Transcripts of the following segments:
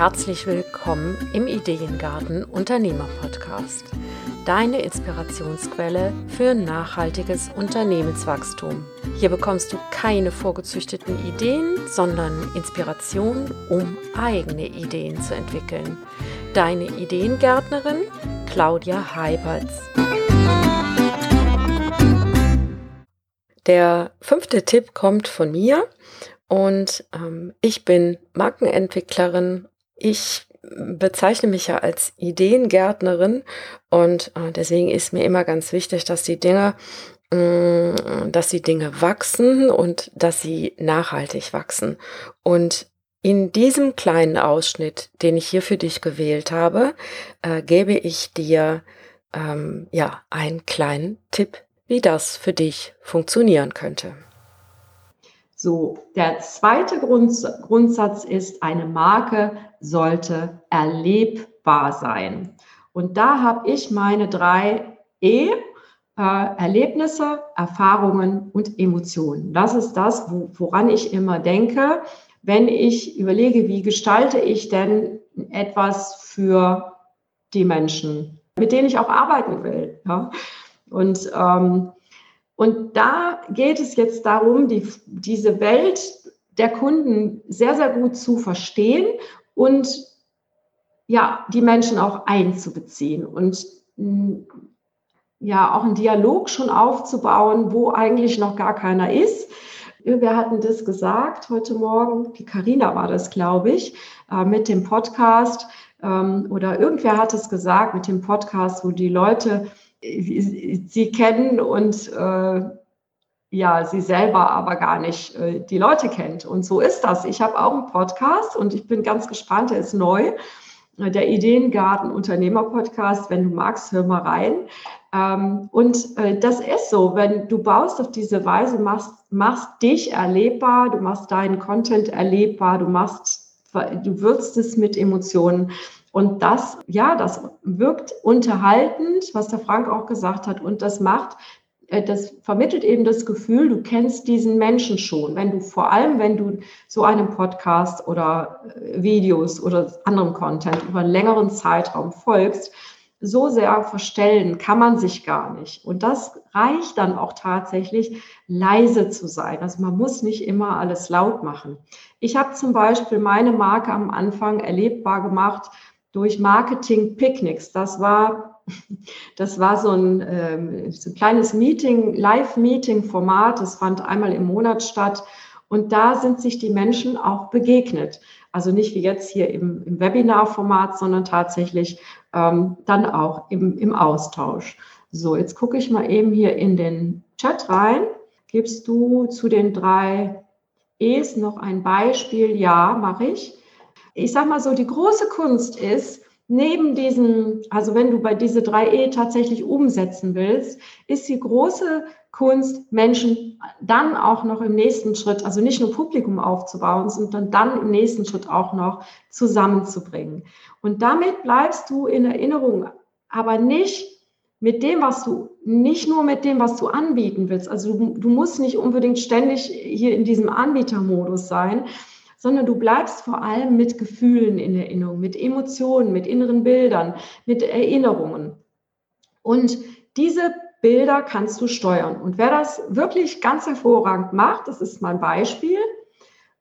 herzlich willkommen im Ideengarten Unternehmer Podcast. Deine Inspirationsquelle für nachhaltiges Unternehmenswachstum. Hier bekommst du keine vorgezüchteten Ideen, sondern Inspiration, um eigene Ideen zu entwickeln. Deine Ideengärtnerin Claudia Heiberts. Der fünfte Tipp kommt von mir und ähm, ich bin Markenentwicklerin. Ich bezeichne mich ja als Ideengärtnerin und äh, deswegen ist mir immer ganz wichtig, dass die Dinge, mm, dass die Dinge wachsen und dass sie nachhaltig wachsen. Und in diesem kleinen Ausschnitt, den ich hier für dich gewählt habe, äh, gebe ich dir ähm, ja einen kleinen Tipp, wie das für dich funktionieren könnte. So, der zweite Grund, Grundsatz ist, eine Marke sollte erlebbar sein. Und da habe ich meine drei E, äh, Erlebnisse, Erfahrungen und Emotionen. Das ist das, wo, woran ich immer denke, wenn ich überlege, wie gestalte ich denn etwas für die Menschen, mit denen ich auch arbeiten will. Ja? Und ähm, und da geht es jetzt darum, die, diese Welt der Kunden sehr, sehr gut zu verstehen und ja, die Menschen auch einzubeziehen und mm, ja, auch einen Dialog schon aufzubauen, wo eigentlich noch gar keiner ist. Wir hatten das gesagt heute Morgen, die Karina war das, glaube ich, äh, mit dem Podcast ähm, oder irgendwer hat es gesagt mit dem Podcast, wo die Leute sie kennen und äh, ja, sie selber aber gar nicht äh, die Leute kennt. Und so ist das. Ich habe auch einen Podcast und ich bin ganz gespannt, der ist neu. Der Ideengarten Unternehmer Podcast, wenn du magst, hör mal rein. Ähm, und äh, das ist so, wenn du baust auf diese Weise, machst, machst dich erlebbar, du machst deinen Content erlebbar, du machst, du würzt es mit Emotionen. Und das, ja, das wirkt unterhaltend, was der Frank auch gesagt hat. Und das macht, äh, das vermittelt eben das Gefühl, du kennst diesen Menschen schon. Wenn du vor allem, wenn du so einem Podcast oder äh, Videos oder anderem Content über einen längeren Zeitraum folgst, so sehr verstellen kann man sich gar nicht. Und das reicht dann auch tatsächlich, leise zu sein. Also man muss nicht immer alles laut machen. Ich habe zum Beispiel meine Marke am Anfang erlebbar gemacht durch Marketing-Picknicks. Das war, das war so ein, ähm, so ein kleines Meeting, Live-Meeting-Format. Das fand einmal im Monat statt. Und da sind sich die Menschen auch begegnet. Also nicht wie jetzt hier im, im Webinar-Format, sondern tatsächlich ähm, dann auch im, im Austausch. So, jetzt gucke ich mal eben hier in den Chat rein. Gibst du zu den drei E's noch ein Beispiel? Ja, mache ich ich sag mal so, die große Kunst ist, neben diesen, also wenn du bei diese 3E tatsächlich umsetzen willst, ist die große Kunst, Menschen dann auch noch im nächsten Schritt, also nicht nur Publikum aufzubauen, sondern dann im nächsten Schritt auch noch zusammenzubringen. Und damit bleibst du in Erinnerung, aber nicht mit dem, was du, nicht nur mit dem, was du anbieten willst. Also du, du musst nicht unbedingt ständig hier in diesem Anbietermodus sein, sondern du bleibst vor allem mit Gefühlen in Erinnerung, mit Emotionen, mit inneren Bildern, mit Erinnerungen. Und diese Bilder kannst du steuern. Und wer das wirklich ganz hervorragend macht, das ist mein Beispiel,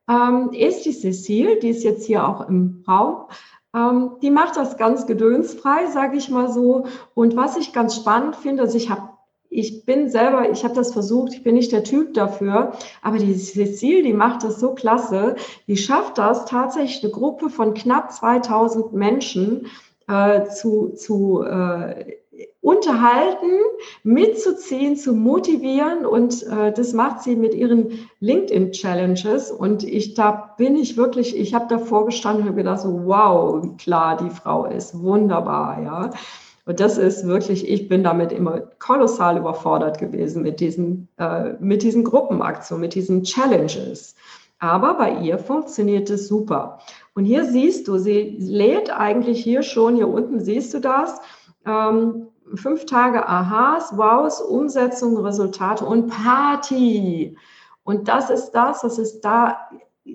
ähm, ist die Cecile, die ist jetzt hier auch im Raum. Ähm, die macht das ganz gedönsfrei, sage ich mal so. Und was ich ganz spannend finde, also ich habe ich bin selber, ich habe das versucht, ich bin nicht der Typ dafür, aber die Cecile, die macht das so klasse, die schafft das tatsächlich eine Gruppe von knapp 2000 Menschen äh, zu, zu äh, unterhalten, mitzuziehen, zu motivieren und äh, das macht sie mit ihren LinkedIn Challenges und ich da bin ich wirklich, ich habe davor gestanden und habe gedacht so wow, wie klar die Frau ist, wunderbar, ja. Und das ist wirklich, ich bin damit immer kolossal überfordert gewesen mit diesen, äh, mit diesen Gruppenaktionen, mit diesen Challenges. Aber bei ihr funktioniert es super. Und hier siehst du, sie lädt eigentlich hier schon, hier unten siehst du das, ähm, fünf Tage Aha's, Wows, Umsetzung, Resultate und Party. Und das ist das, was es da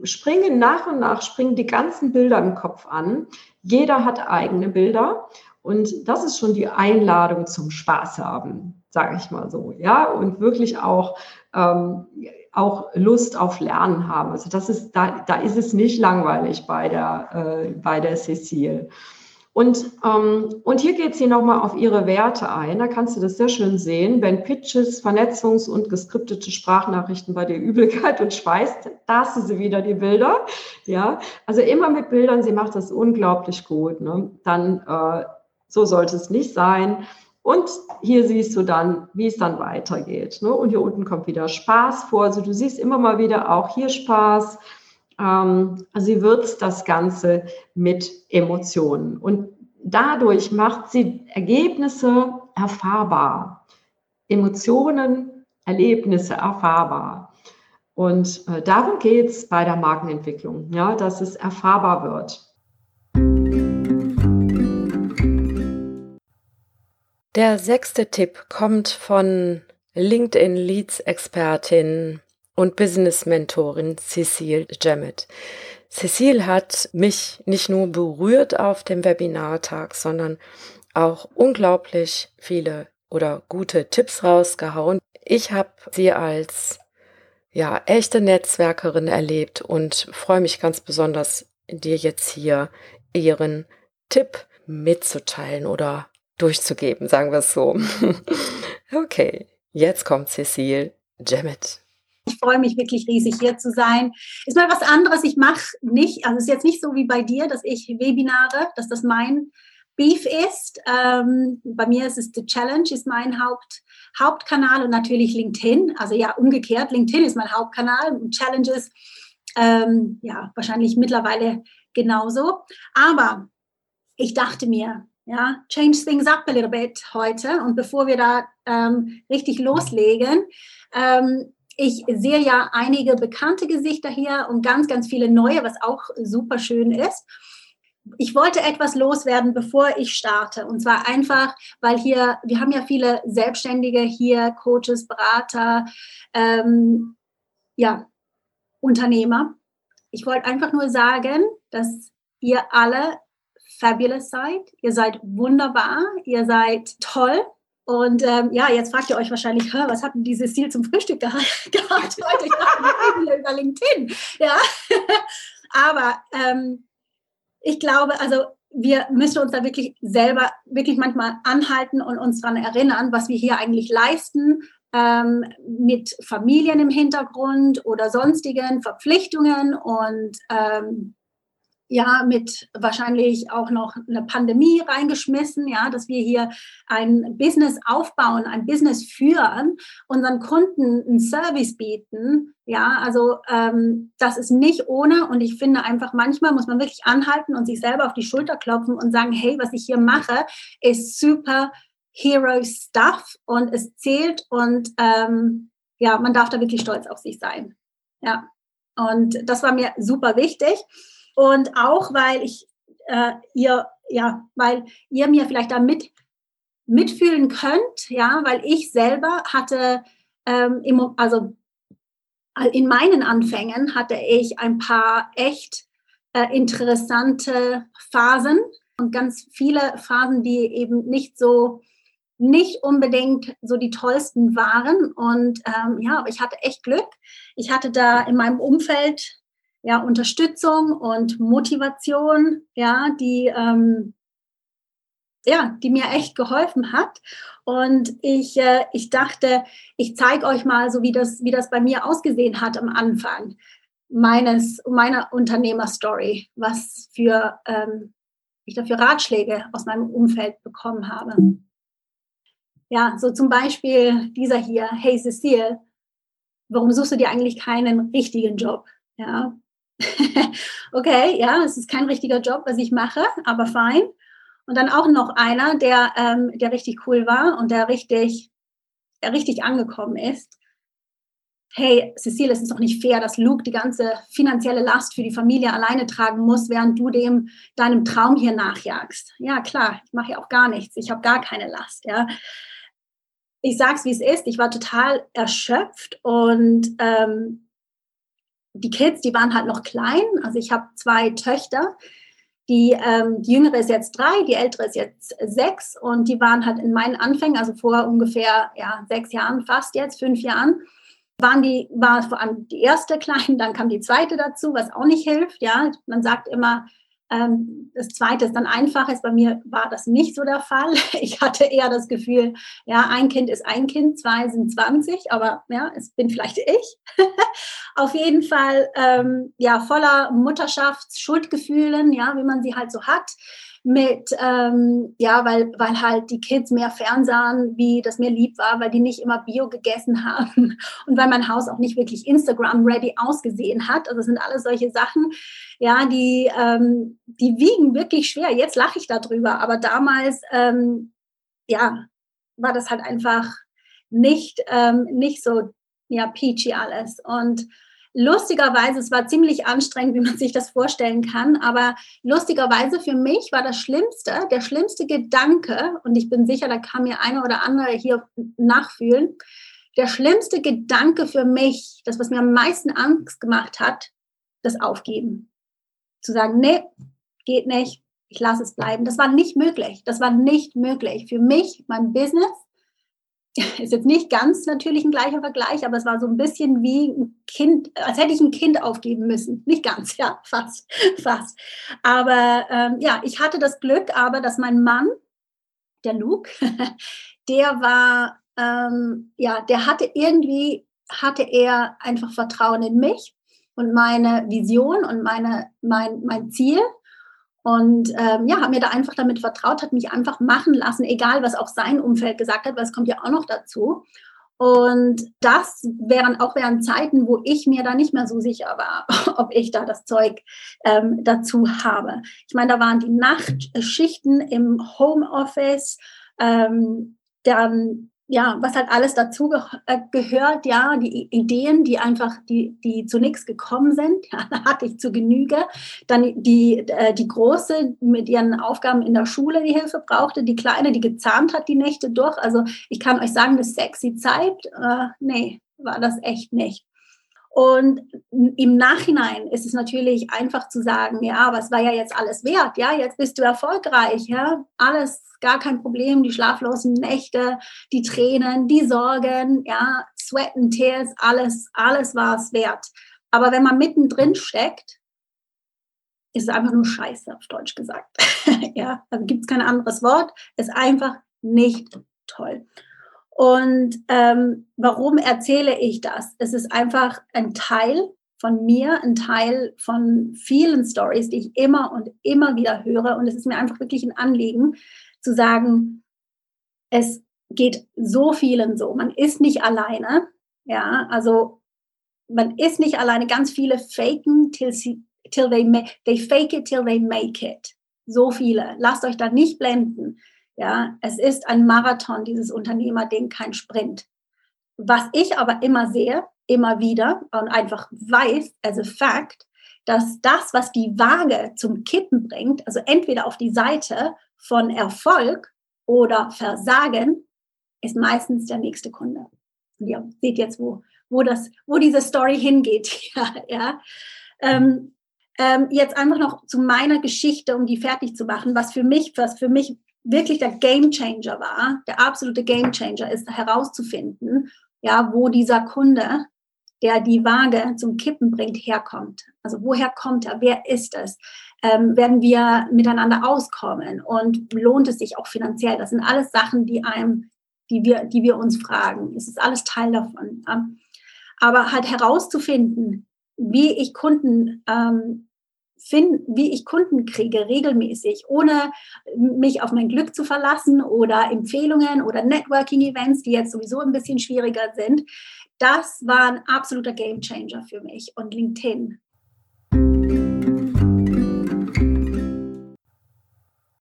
springen nach und nach, springen die ganzen Bilder im Kopf an. Jeder hat eigene Bilder. Und das ist schon die Einladung zum Spaß haben, sage ich mal so, ja, und wirklich auch, ähm, auch Lust auf Lernen haben. Also das ist, da, da ist es nicht langweilig bei der, äh, bei der Cecile. Und, ähm, und hier geht sie nochmal auf ihre Werte ein. Da kannst du das sehr schön sehen. Wenn Pitches, Vernetzungs- und geskriptete Sprachnachrichten bei dir Übelkeit und schweißt, da hast du sie wieder, die Bilder. Ja, also immer mit Bildern. Sie macht das unglaublich gut. Ne? Dann, äh, so sollte es nicht sein. Und hier siehst du dann, wie es dann weitergeht. Ne? Und hier unten kommt wieder Spaß vor. Also du siehst immer mal wieder auch hier Spaß ähm, sie würzt das Ganze mit Emotionen. Und dadurch macht sie Ergebnisse erfahrbar. Emotionen, Erlebnisse erfahrbar. Und äh, darum geht es bei der Markenentwicklung, ja, dass es erfahrbar wird. Der sechste Tipp kommt von LinkedIn Leads Expertin und Business-Mentorin Cecile Jammet. Cecile hat mich nicht nur berührt auf dem Webinartag, sondern auch unglaublich viele oder gute Tipps rausgehauen. Ich habe sie als ja, echte Netzwerkerin erlebt und freue mich ganz besonders, dir jetzt hier ihren Tipp mitzuteilen oder durchzugeben, sagen wir es so. okay, jetzt kommt Cecile Jammet. Ich freue mich wirklich riesig, hier zu sein. Ist mal was anderes. Ich mache nicht, also es ist jetzt nicht so wie bei dir, dass ich Webinare, dass das mein Beef ist. Ähm, bei mir ist es The Challenge, ist mein Haupt, Hauptkanal und natürlich LinkedIn. Also ja, umgekehrt, LinkedIn ist mein Hauptkanal und Challenges, ähm, ja, wahrscheinlich mittlerweile genauso. Aber ich dachte mir, ja, change things up a little bit heute. Und bevor wir da ähm, richtig loslegen, ähm, ich sehe ja einige bekannte Gesichter hier und ganz, ganz viele neue, was auch super schön ist. Ich wollte etwas loswerden, bevor ich starte. Und zwar einfach, weil hier, wir haben ja viele Selbstständige hier, Coaches, Berater, ähm, ja, Unternehmer. Ich wollte einfach nur sagen, dass ihr alle fabulous seid. Ihr seid wunderbar. Ihr seid toll. Und ähm, ja, jetzt fragt ihr euch wahrscheinlich, was hat denn dieses Ziel zum Frühstück gehabt heute? Ich dachte, über LinkedIn. Ja, aber ähm, ich glaube, also wir müssen uns da wirklich selber wirklich manchmal anhalten und uns daran erinnern, was wir hier eigentlich leisten ähm, mit Familien im Hintergrund oder sonstigen Verpflichtungen und ähm, ja, mit wahrscheinlich auch noch eine Pandemie reingeschmissen, ja, dass wir hier ein Business aufbauen, ein Business führen, unseren Kunden einen Service bieten, ja, also ähm, das ist nicht ohne und ich finde einfach manchmal muss man wirklich anhalten und sich selber auf die Schulter klopfen und sagen, hey, was ich hier mache, ist super Hero Stuff und es zählt und ähm, ja, man darf da wirklich stolz auf sich sein, ja. Und das war mir super wichtig. Und auch, weil ich äh, ihr, ja, weil ihr mir vielleicht da mit, mitfühlen könnt, ja, weil ich selber hatte, ähm, im, also in meinen Anfängen hatte ich ein paar echt äh, interessante Phasen und ganz viele Phasen, die eben nicht so nicht unbedingt so die tollsten waren. Und ähm, ja, aber ich hatte echt Glück. Ich hatte da in meinem Umfeld ja, Unterstützung und Motivation, ja, die, ähm, ja, die mir echt geholfen hat. Und ich, äh, ich dachte, ich zeige euch mal so, wie das, wie das bei mir ausgesehen hat am Anfang meines, meiner Unternehmerstory, was für ähm, ich dafür Ratschläge aus meinem Umfeld bekommen habe. Ja, so zum Beispiel dieser hier, hey Cecile, warum suchst du dir eigentlich keinen richtigen Job? Ja, okay, ja, es ist kein richtiger Job, was ich mache, aber fein. Und dann auch noch einer, der, ähm, der richtig cool war und der richtig, der richtig angekommen ist. Hey, Cecile, es ist doch nicht fair, dass Luke die ganze finanzielle Last für die Familie alleine tragen muss, während du dem deinem Traum hier nachjagst. Ja, klar, ich mache ja auch gar nichts. Ich habe gar keine Last, ja. Ich sag's, wie es ist. Ich war total erschöpft und ähm, die Kids, die waren halt noch klein. Also ich habe zwei Töchter. Die, ähm, die jüngere ist jetzt drei, die ältere ist jetzt sechs und die waren halt in meinen Anfängen, also vor ungefähr ja, sechs Jahren, fast jetzt, fünf Jahren, waren die, war vor allem die erste klein, dann kam die zweite dazu, was auch nicht hilft. Ja, man sagt immer, das zweite ist dann einfach ist. Bei mir war das nicht so der Fall. Ich hatte eher das Gefühl, ja, ein Kind ist ein Kind, zwei sind 20, aber ja, es bin vielleicht ich. Auf jeden Fall, ähm, ja, voller Mutterschaftsschuldgefühlen, ja, wie man sie halt so hat mit, ähm, ja, weil, weil halt die Kids mehr fernsahen, wie das mir lieb war, weil die nicht immer Bio gegessen haben und weil mein Haus auch nicht wirklich Instagram-ready ausgesehen hat. Also das sind alles solche Sachen, ja, die, ähm, die wiegen wirklich schwer. Jetzt lache ich darüber, aber damals, ähm, ja, war das halt einfach nicht, ähm, nicht so, ja, peachy alles. Und lustigerweise, es war ziemlich anstrengend, wie man sich das vorstellen kann, aber lustigerweise für mich war das Schlimmste, der schlimmste Gedanke, und ich bin sicher, da kann mir einer oder andere hier nachfühlen, der schlimmste Gedanke für mich, das, was mir am meisten Angst gemacht hat, das Aufgeben. Zu sagen, nee, geht nicht, ich lasse es bleiben. Das war nicht möglich. Das war nicht möglich. Für mich, mein Business, ist jetzt nicht ganz natürlich ein gleicher Vergleich, aber es war so ein bisschen wie ein Kind, als hätte ich ein Kind aufgeben müssen. Nicht ganz, ja, fast, fast. Aber ähm, ja, ich hatte das Glück, aber dass mein Mann, der Luke, der war, ähm, ja, der hatte irgendwie, hatte er einfach Vertrauen in mich und meine Vision und meine, mein, mein Ziel. Und ähm, ja, hat mir da einfach damit vertraut, hat mich einfach machen lassen, egal was auch sein Umfeld gesagt hat, weil es kommt ja auch noch dazu. Und das wären auch während Zeiten, wo ich mir da nicht mehr so sicher war, ob ich da das Zeug ähm, dazu habe. Ich meine, da waren die Nachtschichten im Homeoffice, ähm, dann ja, was halt alles dazu ge äh, gehört, ja, die Ideen, die einfach, die, die zu nichts gekommen sind, ja, da hatte ich zu Genüge. Dann die, äh, die Große mit ihren Aufgaben in der Schule, die Hilfe brauchte, die Kleine, die gezahnt hat die Nächte durch. Also ich kann euch sagen, eine sexy Zeit, äh, nee, war das echt nicht. Und im Nachhinein ist es natürlich einfach zu sagen, ja, aber es war ja jetzt alles wert, ja, jetzt bist du erfolgreich, ja, alles gar kein Problem, die schlaflosen Nächte, die Tränen, die Sorgen, ja, Sweat and Tears, alles, alles war es wert. Aber wenn man mittendrin steckt, ist es einfach nur Scheiße, auf Deutsch gesagt. ja, also gibt es kein anderes Wort, ist einfach nicht toll. Und ähm, warum erzähle ich das? Es ist einfach ein Teil von mir, ein Teil von vielen Stories, die ich immer und immer wieder höre. Und es ist mir einfach wirklich ein Anliegen, zu sagen, es geht so vielen so. Man ist nicht alleine. Ja, also man ist nicht alleine. Ganz viele faken till, till they, they fake it till they make it. So viele. Lasst euch da nicht blenden. Ja, es ist ein Marathon, dieses Unternehmerding, kein Sprint. Was ich aber immer sehe, immer wieder und einfach weiß, as a fact, dass das, was die Waage zum Kippen bringt, also entweder auf die Seite von Erfolg oder Versagen, ist meistens der nächste Kunde. Und ihr seht jetzt, wo, wo, das, wo diese Story hingeht. ja, ja. Ähm, ähm, jetzt einfach noch zu meiner Geschichte, um die fertig zu machen, was für mich, was für mich wirklich der Game Changer war, der absolute Game Changer ist herauszufinden, ja, wo dieser Kunde, der die Waage zum Kippen bringt, herkommt. Also woher kommt er? Wer ist es? Ähm, werden wir miteinander auskommen? Und lohnt es sich auch finanziell? Das sind alles Sachen, die einem, die wir, die wir uns fragen. Es ist alles Teil davon. Aber halt herauszufinden, wie ich Kunden ähm, finden, wie ich Kunden kriege, regelmäßig, ohne mich auf mein Glück zu verlassen oder Empfehlungen oder Networking-Events, die jetzt sowieso ein bisschen schwieriger sind. Das war ein absoluter Gamechanger für mich und LinkedIn.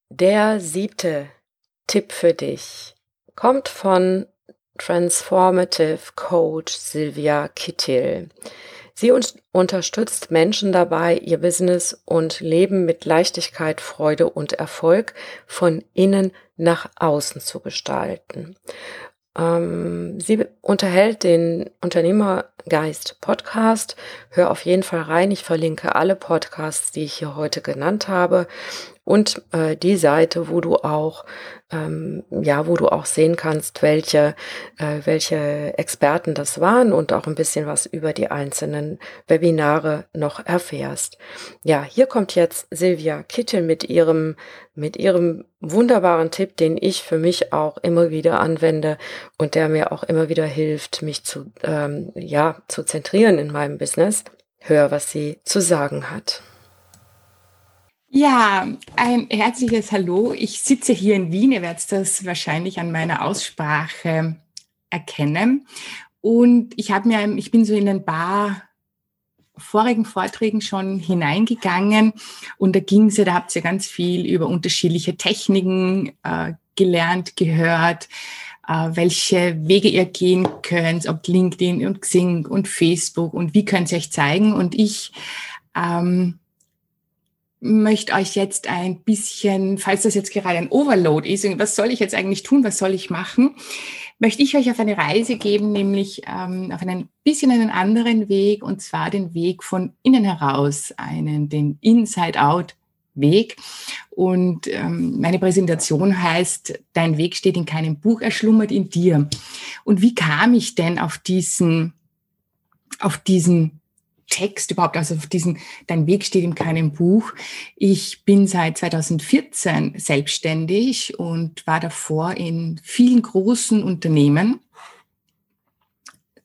Der siebte Tipp für dich kommt von Transformative Coach Silvia Kittil. Sie unterstützt Menschen dabei, ihr Business und Leben mit Leichtigkeit, Freude und Erfolg von innen nach außen zu gestalten. Ähm, sie unterhält den Unternehmer Geist Podcast. Hör auf jeden Fall rein. Ich verlinke alle Podcasts, die ich hier heute genannt habe und äh, die Seite, wo du auch ähm, ja, wo du auch sehen kannst, welche äh, welche Experten das waren und auch ein bisschen was über die einzelnen Webinare noch erfährst. Ja, hier kommt jetzt Silvia Kittel mit ihrem mit ihrem wunderbaren Tipp, den ich für mich auch immer wieder anwende und der mir auch immer wieder hilft, mich zu ähm, ja zu zentrieren in meinem Business. Hör, was sie zu sagen hat. Ja, ein herzliches Hallo. Ich sitze hier in Wien. Ihr werdet das wahrscheinlich an meiner Aussprache erkennen. Und ich habe mir, ich bin so in ein paar vorigen Vorträgen schon hineingegangen und da ging es da habt ihr ganz viel über unterschiedliche Techniken äh, gelernt, gehört, welche Wege ihr gehen könnt, ob LinkedIn und Xing und Facebook und wie könnt ihr euch zeigen. Und ich ähm, möchte euch jetzt ein bisschen, falls das jetzt gerade ein Overload ist, was soll ich jetzt eigentlich tun, was soll ich machen, möchte ich euch auf eine Reise geben, nämlich ähm, auf einen bisschen einen anderen Weg, und zwar den Weg von innen heraus, einen, den Inside-Out. Weg. Und ähm, meine Präsentation heißt, dein Weg steht in keinem Buch, er schlummert in dir. Und wie kam ich denn auf diesen, auf diesen Text überhaupt, also auf diesen, dein Weg steht in keinem Buch. Ich bin seit 2014 selbstständig und war davor in vielen großen Unternehmen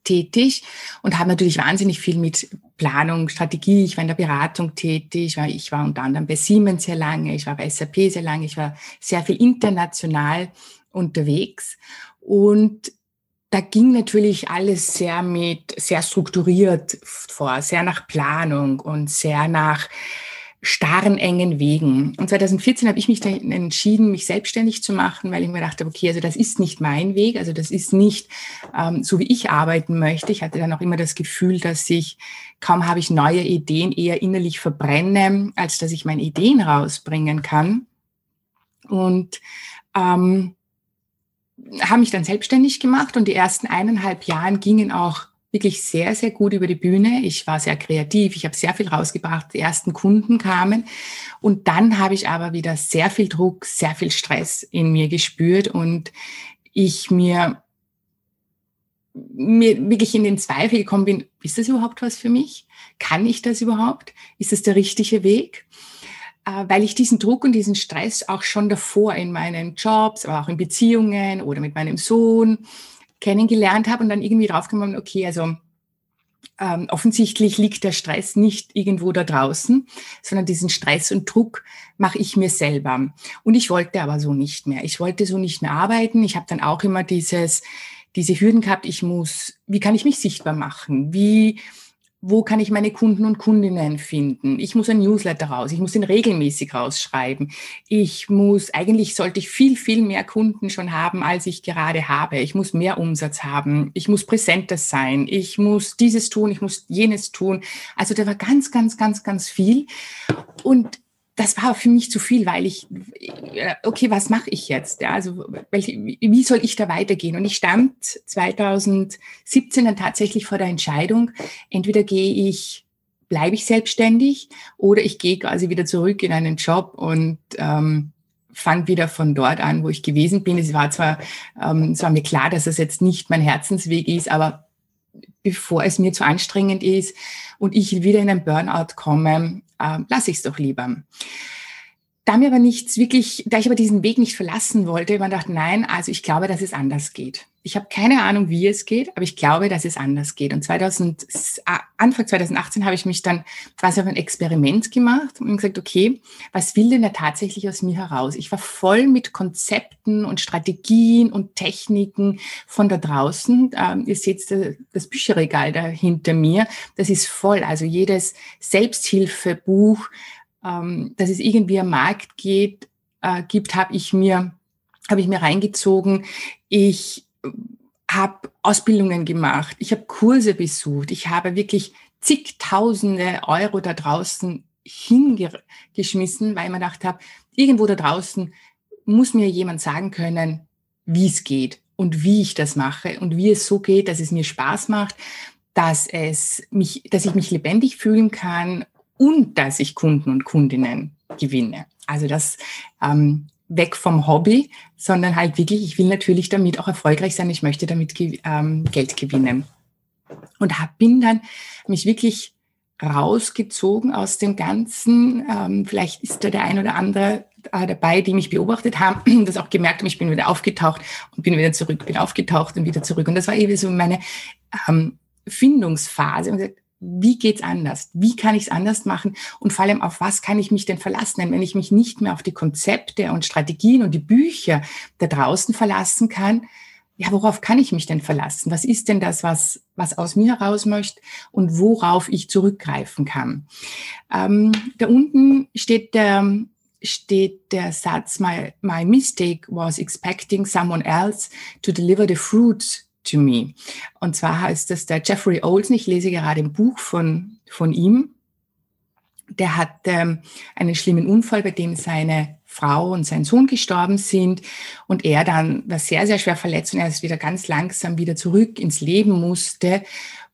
tätig und habe natürlich wahnsinnig viel mit Planung, Strategie. Ich war in der Beratung tätig. War, ich war unter anderem bei Siemens sehr lange. Ich war bei SAP sehr lange. Ich war sehr viel international unterwegs. Und da ging natürlich alles sehr mit, sehr strukturiert vor, sehr nach Planung und sehr nach starren, engen Wegen. Und 2014 habe ich mich dann entschieden, mich selbstständig zu machen, weil ich mir dachte, okay, also das ist nicht mein Weg, also das ist nicht ähm, so, wie ich arbeiten möchte. Ich hatte dann auch immer das Gefühl, dass ich, kaum habe ich neue Ideen, eher innerlich verbrenne, als dass ich meine Ideen rausbringen kann. Und ähm, habe mich dann selbstständig gemacht und die ersten eineinhalb Jahren gingen auch wirklich sehr, sehr gut über die Bühne. Ich war sehr kreativ, ich habe sehr viel rausgebracht, die ersten Kunden kamen. Und dann habe ich aber wieder sehr viel Druck, sehr viel Stress in mir gespürt und ich mir, mir wirklich in den Zweifel gekommen bin, ist das überhaupt was für mich? Kann ich das überhaupt? Ist das der richtige Weg? Äh, weil ich diesen Druck und diesen Stress auch schon davor in meinen Jobs, aber auch in Beziehungen oder mit meinem Sohn kennengelernt habe und dann irgendwie draufgekommen, okay, also ähm, offensichtlich liegt der Stress nicht irgendwo da draußen, sondern diesen Stress und Druck mache ich mir selber. Und ich wollte aber so nicht mehr. Ich wollte so nicht mehr arbeiten. Ich habe dann auch immer dieses, diese Hürden gehabt, ich muss, wie kann ich mich sichtbar machen? Wie wo kann ich meine Kunden und Kundinnen finden? Ich muss ein Newsletter raus, ich muss ihn regelmäßig rausschreiben. Ich muss, eigentlich sollte ich viel, viel mehr Kunden schon haben, als ich gerade habe. Ich muss mehr Umsatz haben, ich muss präsenter sein, ich muss dieses tun, ich muss jenes tun. Also da war ganz, ganz, ganz, ganz viel. Und das war für mich zu viel, weil ich, äh, okay, was mache ich jetzt? Ja, also welche, wie soll ich da weitergehen? Und ich stand 2017 dann tatsächlich vor der Entscheidung, entweder gehe ich, bleibe ich selbstständig oder ich gehe quasi wieder zurück in einen Job und ähm, fand wieder von dort an, wo ich gewesen bin. Es war zwar, ähm, es war mir klar, dass das jetzt nicht mein Herzensweg ist, aber bevor es mir zu anstrengend ist und ich wieder in einen Burnout komme, äh, lasse ich es doch lieber. Da mir aber nichts wirklich, da ich aber diesen Weg nicht verlassen wollte, man dachte, nein, also ich glaube, dass es anders geht. Ich habe keine Ahnung, wie es geht, aber ich glaube, dass es anders geht. Und 2000, Anfang 2018 habe ich mich dann quasi auf ein Experiment gemacht und gesagt, okay, was will denn da tatsächlich aus mir heraus? Ich war voll mit Konzepten und Strategien und Techniken von da draußen. Ähm, ihr seht das Bücherregal da hinter mir. Das ist voll. Also jedes Selbsthilfebuch, ähm, dass es irgendwie am Markt geht, äh, gibt, habe ich mir habe ich mir reingezogen. Ich habe Ausbildungen gemacht, ich habe Kurse besucht, ich habe wirklich zigtausende Euro da draußen hingeschmissen, weil ich mir gedacht habe, irgendwo da draußen muss mir jemand sagen können, wie es geht und wie ich das mache und wie es so geht, dass es mir Spaß macht, dass es mich, dass ich mich lebendig fühlen kann und dass ich Kunden und Kundinnen gewinne. Also das ähm, weg vom Hobby, sondern halt wirklich, ich will natürlich damit auch erfolgreich sein, ich möchte damit ähm, Geld gewinnen. Und hab, bin dann mich wirklich rausgezogen aus dem Ganzen. Ähm, vielleicht ist da der ein oder andere äh, dabei, die mich beobachtet haben, das auch gemerkt haben, ich bin wieder aufgetaucht und bin wieder zurück, bin aufgetaucht und wieder zurück. Und das war eben so meine ähm, Findungsphase. Und gesagt, wie geht's anders? Wie kann ich es anders machen? Und vor allem, auf was kann ich mich denn verlassen? Denn wenn ich mich nicht mehr auf die Konzepte und Strategien und die Bücher da draußen verlassen kann, ja, worauf kann ich mich denn verlassen? Was ist denn das, was, was aus mir heraus möchte und worauf ich zurückgreifen kann? Ähm, da unten steht der, steht der Satz, my, my mistake was expecting someone else to deliver the fruit to me. Und zwar heißt das der Jeffrey Olsen, ich lese gerade ein Buch von, von ihm. Der hat ähm, einen schlimmen Unfall, bei dem seine Frau und sein Sohn gestorben sind und er dann war sehr, sehr schwer verletzt und er ist wieder ganz langsam wieder zurück ins Leben musste.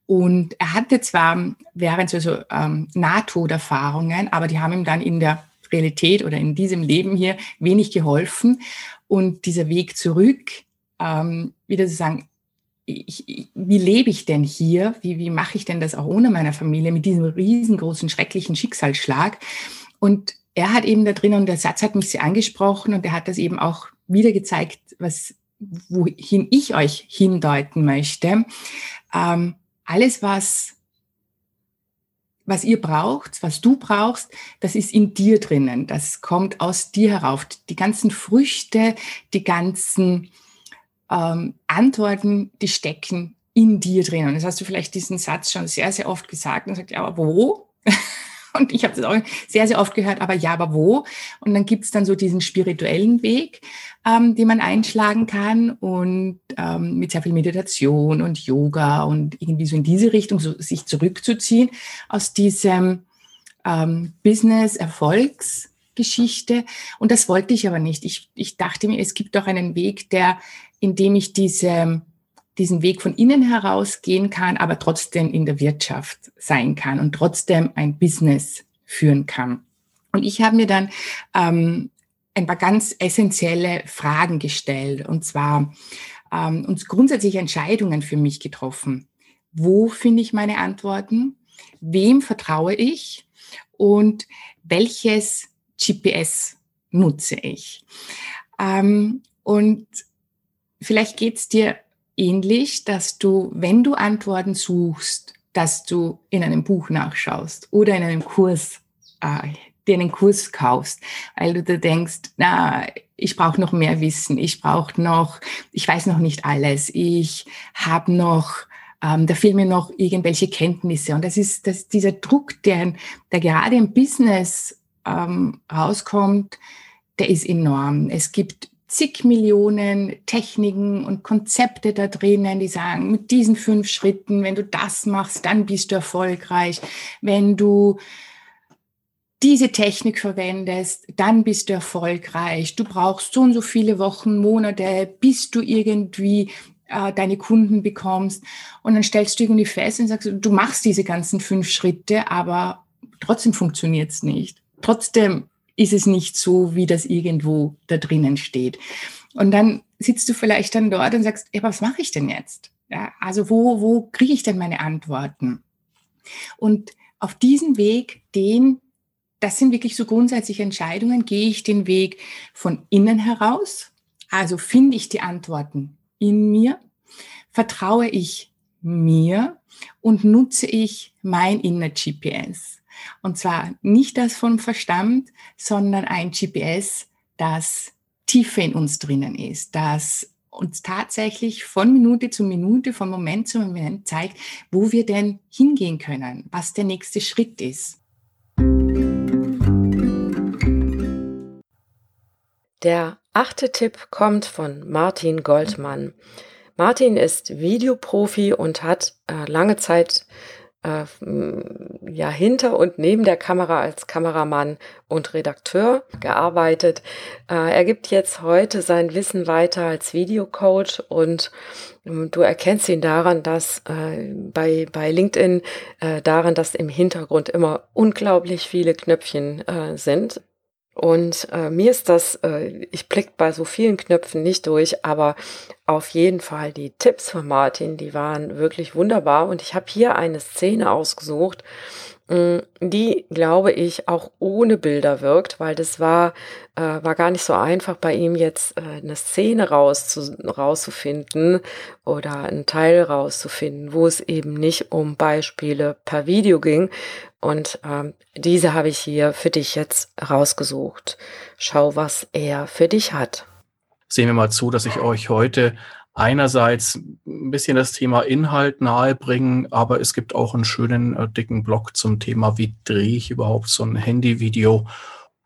Und er hatte zwar während so also, ähm, Nahtoderfahrungen, aber die haben ihm dann in der Realität oder in diesem Leben hier wenig geholfen. Und dieser Weg zurück, ähm, wieder zu sagen, ich, wie lebe ich denn hier? Wie, wie mache ich denn das auch ohne meiner Familie mit diesem riesengroßen, schrecklichen Schicksalsschlag? Und er hat eben da drin, und der Satz hat mich sehr angesprochen, und er hat das eben auch wieder gezeigt, was, wohin ich euch hindeuten möchte. Ähm, alles, was, was ihr braucht, was du brauchst, das ist in dir drinnen. Das kommt aus dir herauf. Die ganzen Früchte, die ganzen ähm, Antworten, die stecken in dir drin. Und das hast du vielleicht diesen Satz schon sehr, sehr oft gesagt und sagt, ja, aber wo? Und ich habe das auch sehr, sehr oft gehört, aber ja, aber wo? Und dann gibt's dann so diesen spirituellen Weg, ähm, den man einschlagen kann und ähm, mit sehr viel Meditation und Yoga und irgendwie so in diese Richtung so sich zurückzuziehen aus diesem ähm, Business-Erfolgsgeschichte. Und das wollte ich aber nicht. Ich, ich dachte mir, es gibt doch einen Weg, der indem ich diese, diesen Weg von innen heraus gehen kann, aber trotzdem in der Wirtschaft sein kann und trotzdem ein Business führen kann. Und ich habe mir dann ähm, ein paar ganz essentielle Fragen gestellt und zwar ähm, uns grundsätzlich Entscheidungen für mich getroffen. Wo finde ich meine Antworten? Wem vertraue ich? Und welches GPS nutze ich? Ähm, und vielleicht geht es dir ähnlich, dass du, wenn du Antworten suchst, dass du in einem Buch nachschaust oder in einem Kurs, äh, dir einen Kurs kaufst, weil du da denkst, na, ich brauche noch mehr Wissen, ich brauche noch, ich weiß noch nicht alles, ich habe noch, ähm, da fehlen mir noch irgendwelche Kenntnisse. Und das ist das, dieser Druck, der, der gerade im Business ähm, rauskommt, der ist enorm. Es gibt zig Millionen Techniken und Konzepte da drinnen, die sagen, mit diesen fünf Schritten, wenn du das machst, dann bist du erfolgreich. Wenn du diese Technik verwendest, dann bist du erfolgreich. Du brauchst so und so viele Wochen, Monate, bis du irgendwie äh, deine Kunden bekommst. Und dann stellst du irgendwie fest und sagst, du machst diese ganzen fünf Schritte, aber trotzdem funktioniert es nicht. Trotzdem ist es nicht so, wie das irgendwo da drinnen steht. Und dann sitzt du vielleicht dann dort und sagst, ja, was mache ich denn jetzt? Ja, also wo, wo kriege ich denn meine Antworten? Und auf diesen Weg, den, das sind wirklich so grundsätzliche Entscheidungen, gehe ich den Weg von innen heraus, also finde ich die Antworten in mir, vertraue ich mir und nutze ich mein inner GPS. Und zwar nicht das vom Verstand, sondern ein GPS, das tiefer in uns drinnen ist, das uns tatsächlich von Minute zu Minute, von Moment zu Moment zeigt, wo wir denn hingehen können, was der nächste Schritt ist. Der achte Tipp kommt von Martin Goldmann. Martin ist Videoprofi und hat äh, lange Zeit äh, ja hinter und neben der Kamera als Kameramann und Redakteur gearbeitet. Äh, er gibt jetzt heute sein Wissen weiter als Videocoach und ähm, du erkennst ihn daran, dass äh, bei, bei LinkedIn äh, daran, dass im Hintergrund immer unglaublich viele Knöpfchen äh, sind. Und äh, mir ist das, äh, ich blick bei so vielen Knöpfen nicht durch, aber auf jeden Fall die Tipps von Martin, die waren wirklich wunderbar. Und ich habe hier eine Szene ausgesucht, die, glaube ich, auch ohne Bilder wirkt, weil das war, äh, war gar nicht so einfach bei ihm jetzt äh, eine Szene rauszu, rauszufinden oder einen Teil rauszufinden, wo es eben nicht um Beispiele per Video ging. Und ähm, diese habe ich hier für dich jetzt rausgesucht. Schau, was er für dich hat. Sehen wir mal zu, dass ich euch heute einerseits ein bisschen das Thema Inhalt nahebringen, aber es gibt auch einen schönen äh, dicken Blog zum Thema, wie drehe ich überhaupt so ein Handyvideo.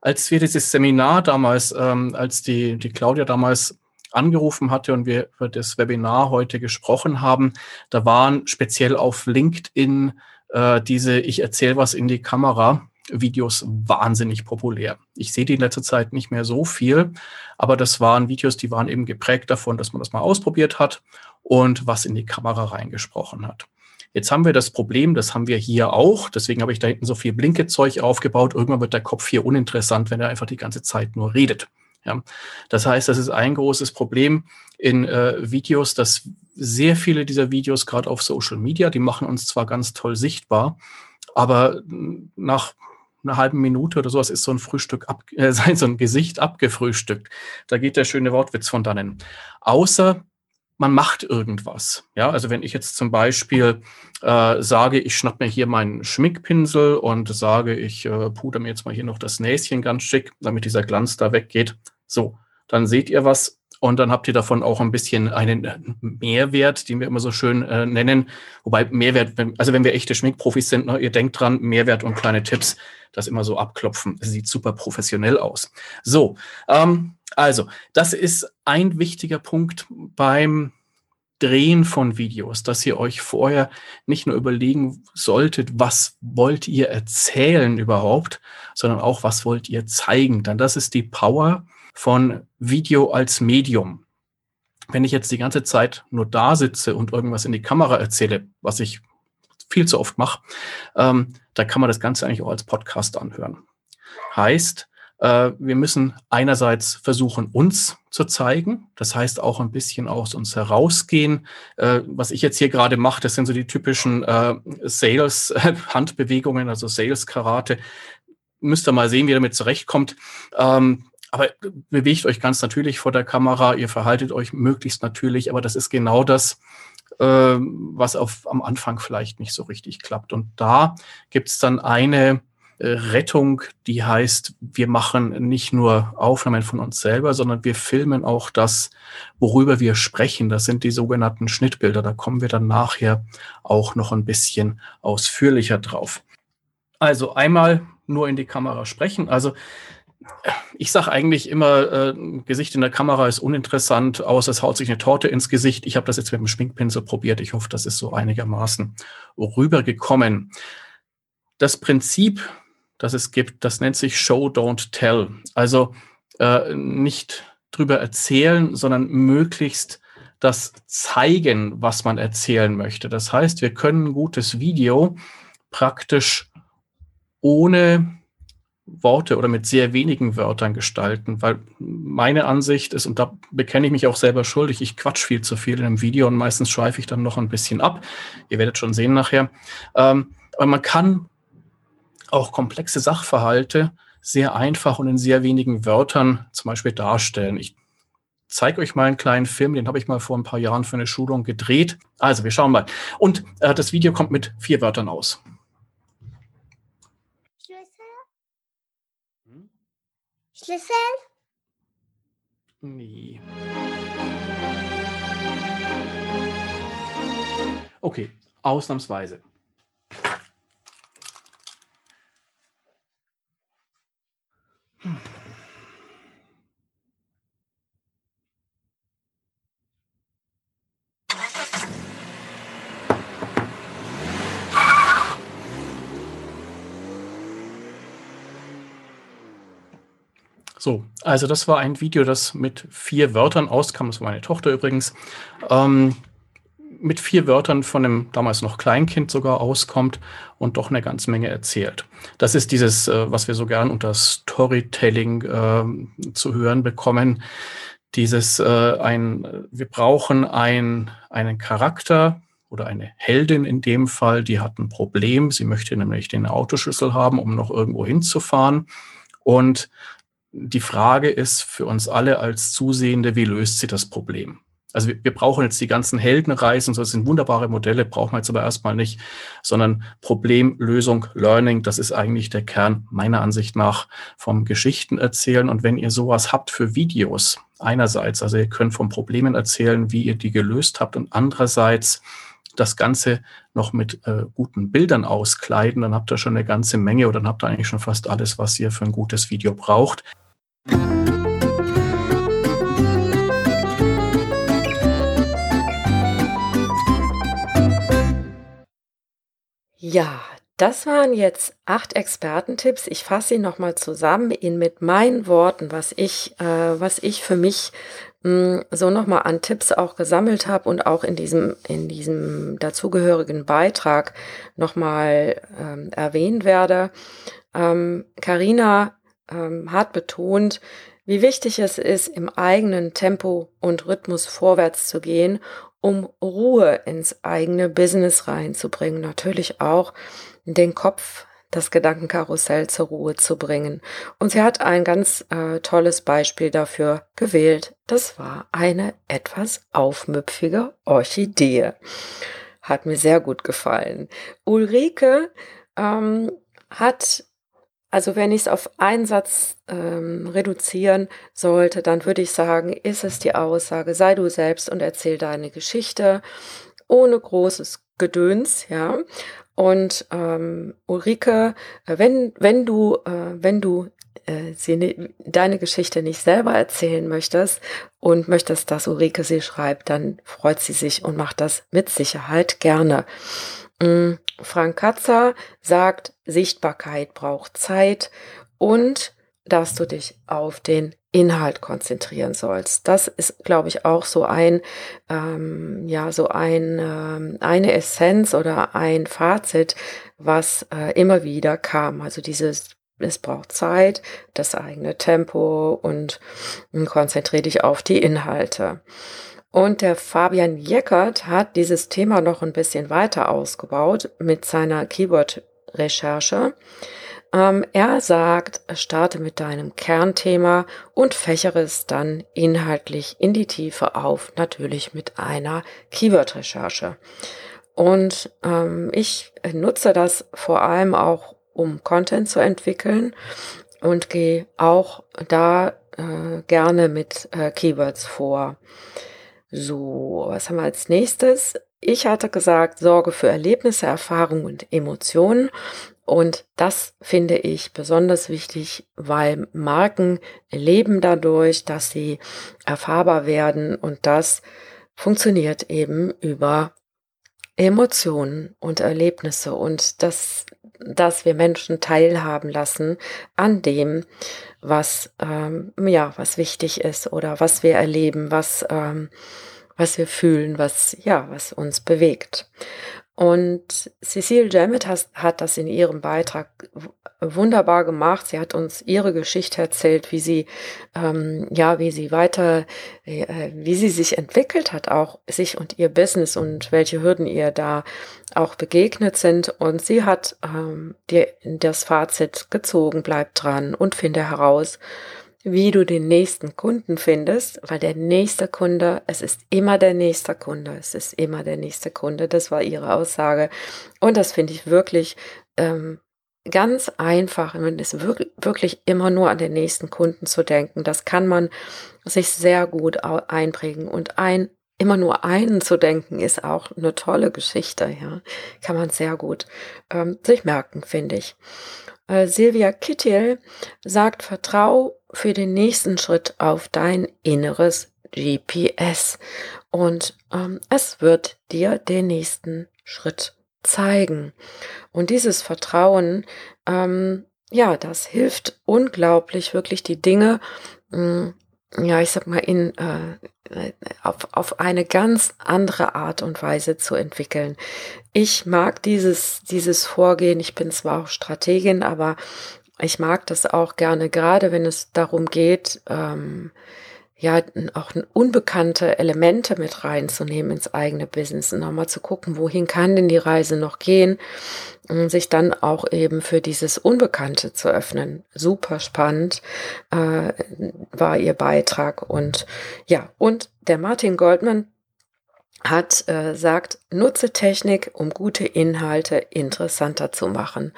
Als wir dieses Seminar damals, ähm, als die, die Claudia damals angerufen hatte und wir über das Webinar heute gesprochen haben, da waren speziell auf LinkedIn äh, diese Ich erzähle was in die Kamera Videos wahnsinnig populär. Ich sehe die in letzter Zeit nicht mehr so viel, aber das waren Videos, die waren eben geprägt davon, dass man das mal ausprobiert hat und was in die Kamera reingesprochen hat. Jetzt haben wir das Problem, das haben wir hier auch. Deswegen habe ich da hinten so viel Blinkezeug aufgebaut. Irgendwann wird der Kopf hier uninteressant, wenn er einfach die ganze Zeit nur redet. Ja, das heißt, das ist ein großes Problem in äh, Videos, dass sehr viele dieser Videos, gerade auf Social Media, die machen uns zwar ganz toll sichtbar, aber nach einer halben Minute oder sowas ist so ein Frühstück ab, äh, so ein Gesicht abgefrühstückt. Da geht der schöne Wortwitz von dannen. Außer man macht irgendwas. Ja, also wenn ich jetzt zum Beispiel äh, sage, ich schnapp mir hier meinen Schminkpinsel und sage, ich äh, puder mir jetzt mal hier noch das Näschen ganz schick, damit dieser Glanz da weggeht. So, dann seht ihr was, und dann habt ihr davon auch ein bisschen einen äh, Mehrwert, den wir immer so schön äh, nennen. Wobei Mehrwert, also wenn wir echte Schminkprofis sind, ne, ihr denkt dran, Mehrwert und kleine Tipps, das immer so abklopfen. Das sieht super professionell aus. So, ähm, also, das ist ein wichtiger Punkt beim Drehen von Videos, dass ihr euch vorher nicht nur überlegen solltet, was wollt ihr erzählen überhaupt, sondern auch, was wollt ihr zeigen. Denn das ist die Power von Video als Medium. Wenn ich jetzt die ganze Zeit nur da sitze und irgendwas in die Kamera erzähle, was ich viel zu oft mache, ähm, da kann man das Ganze eigentlich auch als Podcast anhören. Heißt, äh, wir müssen einerseits versuchen, uns zu zeigen. Das heißt auch ein bisschen aus uns herausgehen. Äh, was ich jetzt hier gerade mache, das sind so die typischen äh, Sales-Handbewegungen, also Sales-Karate. Müsst ihr mal sehen, wie ihr damit zurechtkommt. Ähm, aber bewegt euch ganz natürlich vor der Kamera, ihr verhaltet euch möglichst natürlich, aber das ist genau das, äh, was auf, am Anfang vielleicht nicht so richtig klappt. Und da gibt's dann eine äh, Rettung, die heißt, wir machen nicht nur Aufnahmen von uns selber, sondern wir filmen auch das, worüber wir sprechen. Das sind die sogenannten Schnittbilder. Da kommen wir dann nachher auch noch ein bisschen ausführlicher drauf. Also einmal nur in die Kamera sprechen. Also ich sage eigentlich immer, äh, Gesicht in der Kamera ist uninteressant, außer es haut sich eine Torte ins Gesicht. Ich habe das jetzt mit dem Schminkpinsel probiert. Ich hoffe, das ist so einigermaßen rübergekommen. Das Prinzip, das es gibt, das nennt sich Show, Don't Tell. Also äh, nicht drüber erzählen, sondern möglichst das zeigen, was man erzählen möchte. Das heißt, wir können ein gutes Video praktisch ohne Worte oder mit sehr wenigen Wörtern gestalten, weil meine Ansicht ist, und da bekenne ich mich auch selber schuldig, ich quatsch viel zu viel in einem Video und meistens schweife ich dann noch ein bisschen ab. Ihr werdet schon sehen nachher. Ähm, aber man kann auch komplexe Sachverhalte sehr einfach und in sehr wenigen Wörtern zum Beispiel darstellen. Ich zeige euch mal einen kleinen Film, den habe ich mal vor ein paar Jahren für eine Schulung gedreht. Also, wir schauen mal. Und äh, das Video kommt mit vier Wörtern aus. Schlüssel? Nee. Okay, ausnahmsweise. Hm. So, also das war ein Video, das mit vier Wörtern auskam. Das war meine Tochter übrigens. Ähm, mit vier Wörtern von einem damals noch Kleinkind sogar auskommt und doch eine ganze Menge erzählt. Das ist dieses, äh, was wir so gern unter Storytelling äh, zu hören bekommen. Dieses, äh, ein, wir brauchen ein, einen Charakter oder eine Heldin in dem Fall, die hat ein Problem. Sie möchte nämlich den Autoschlüssel haben, um noch irgendwo hinzufahren. Und die Frage ist für uns alle als Zusehende, wie löst sie das Problem? Also wir, wir brauchen jetzt die ganzen Heldenreisen, das sind wunderbare Modelle, brauchen wir jetzt aber erstmal nicht, sondern Problem, Lösung, Learning, das ist eigentlich der Kern meiner Ansicht nach vom Geschichten erzählen. Und wenn ihr sowas habt für Videos, einerseits, also ihr könnt von Problemen erzählen, wie ihr die gelöst habt und andererseits das Ganze noch mit äh, guten Bildern auskleiden, dann habt ihr schon eine ganze Menge oder dann habt ihr eigentlich schon fast alles, was ihr für ein gutes Video braucht. Ja, das waren jetzt acht Expertentipps. Ich fasse sie nochmal zusammen in mit meinen Worten, was ich, äh, was ich für mich so nochmal an Tipps auch gesammelt habe und auch in diesem, in diesem dazugehörigen Beitrag nochmal ähm, erwähnen werde. Carina ähm, ähm, hat betont, wie wichtig es ist, im eigenen Tempo und Rhythmus vorwärts zu gehen um Ruhe ins eigene Business reinzubringen. Natürlich auch den Kopf, das Gedankenkarussell zur Ruhe zu bringen. Und sie hat ein ganz äh, tolles Beispiel dafür gewählt. Das war eine etwas aufmüpfige Orchidee. Hat mir sehr gut gefallen. Ulrike ähm, hat also wenn ich es auf einen Satz ähm, reduzieren sollte, dann würde ich sagen, ist es die Aussage, sei du selbst und erzähl deine Geschichte ohne großes Gedöns, ja. Und ähm, Ulrike, äh, wenn, wenn du, äh, wenn du äh, sie, deine Geschichte nicht selber erzählen möchtest und möchtest, dass Ulrike sie schreibt, dann freut sie sich und macht das mit Sicherheit gerne. Mm, Frank Katzer sagt, Sichtbarkeit braucht Zeit und dass du dich auf den Inhalt konzentrieren sollst. Das ist, glaube ich, auch so ein, ähm, ja, so ein, ähm, eine Essenz oder ein Fazit, was äh, immer wieder kam. Also dieses, es braucht Zeit, das eigene Tempo und, und konzentriere dich auf die Inhalte. Und der Fabian Jeckert hat dieses Thema noch ein bisschen weiter ausgebaut mit seiner Keyword-Recherche. Ähm, er sagt, starte mit deinem Kernthema und fächere es dann inhaltlich in die Tiefe auf, natürlich mit einer Keyword-Recherche. Und ähm, ich nutze das vor allem auch, um Content zu entwickeln und gehe auch da äh, gerne mit äh, Keywords vor. So, was haben wir als nächstes? Ich hatte gesagt, Sorge für Erlebnisse, Erfahrungen und Emotionen. Und das finde ich besonders wichtig, weil Marken leben dadurch, dass sie erfahrbar werden und das funktioniert eben über Emotionen und Erlebnisse und dass, dass wir Menschen teilhaben lassen an dem, was, ähm, ja, was wichtig ist oder was wir erleben, was, ähm, was wir fühlen, was, ja, was uns bewegt. Und Cecile Jamet hat, hat das in ihrem Beitrag wunderbar gemacht. Sie hat uns ihre Geschichte erzählt, wie sie, ähm, ja, wie sie weiter, äh, wie sie sich entwickelt hat, auch sich und ihr Business und welche Hürden ihr da auch begegnet sind. Und sie hat ähm, die, das Fazit gezogen, bleib dran und finde heraus, wie du den nächsten Kunden findest, weil der nächste Kunde, es ist immer der nächste Kunde, es ist immer der nächste Kunde. Das war ihre Aussage. Und das finde ich wirklich ähm, ganz einfach. Man ist wirklich, wirklich immer nur an den nächsten Kunden zu denken. Das kann man sich sehr gut einprägen. Und ein, immer nur einen zu denken, ist auch eine tolle Geschichte. Ja, kann man sehr gut ähm, sich merken, finde ich. Äh, Silvia Kittel sagt, vertrau für den nächsten Schritt auf dein inneres GPS und ähm, es wird dir den nächsten Schritt zeigen. Und dieses Vertrauen ähm, ja, das hilft unglaublich, wirklich die Dinge, mh, mm, ja, ich sag mal, in, äh, auf, auf eine ganz andere Art und Weise zu entwickeln. Ich mag dieses, dieses Vorgehen. Ich bin zwar auch Strategin, aber ich mag das auch gerne, gerade wenn es darum geht, ähm, ja, auch unbekannte Elemente mit reinzunehmen ins eigene Business und nochmal zu gucken, wohin kann denn die Reise noch gehen, und sich dann auch eben für dieses Unbekannte zu öffnen. Super spannend äh, war ihr Beitrag und ja, und der Martin Goldman hat äh, sagt, nutze Technik, um gute Inhalte interessanter zu machen.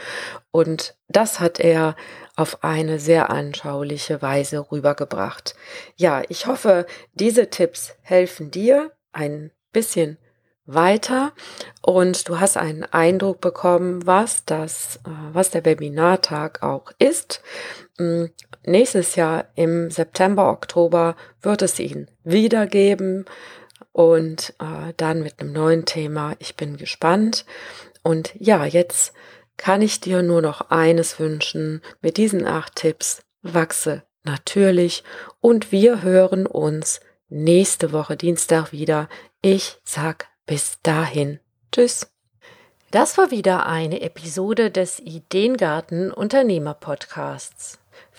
Und das hat er auf eine sehr anschauliche Weise rübergebracht. Ja, ich hoffe, diese Tipps helfen dir ein bisschen weiter und du hast einen Eindruck bekommen, was das, äh, was der Webinartag auch ist. Mm, nächstes Jahr im September, Oktober wird es ihn wieder geben und äh, dann mit einem neuen Thema. Ich bin gespannt. Und ja, jetzt kann ich dir nur noch eines wünschen. Mit diesen acht Tipps wachse natürlich und wir hören uns nächste Woche Dienstag wieder. Ich sag bis dahin. Tschüss. Das war wieder eine Episode des Ideengarten Unternehmer Podcasts.